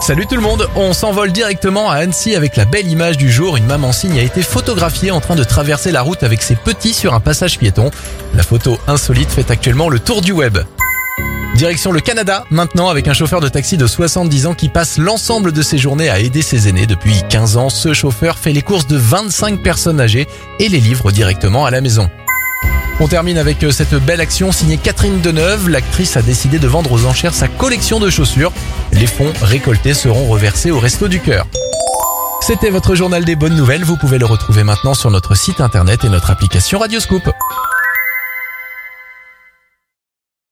Salut tout le monde, on s'envole directement à Annecy avec la belle image du jour. Une maman cygne a été photographiée en train de traverser la route avec ses petits sur un passage piéton. La photo insolite fait actuellement le tour du web. Direction le Canada, maintenant avec un chauffeur de taxi de 70 ans qui passe l'ensemble de ses journées à aider ses aînés. Depuis 15 ans, ce chauffeur fait les courses de 25 personnes âgées et les livre directement à la maison. On termine avec euh, cette belle action signée Catherine Deneuve. L'actrice a décidé de vendre aux enchères sa collection de chaussures. Les fonds récoltés seront reversés au Resto du Cœur. C'était votre journal des bonnes nouvelles. Vous pouvez le retrouver maintenant sur notre site internet et notre application Radioscoop.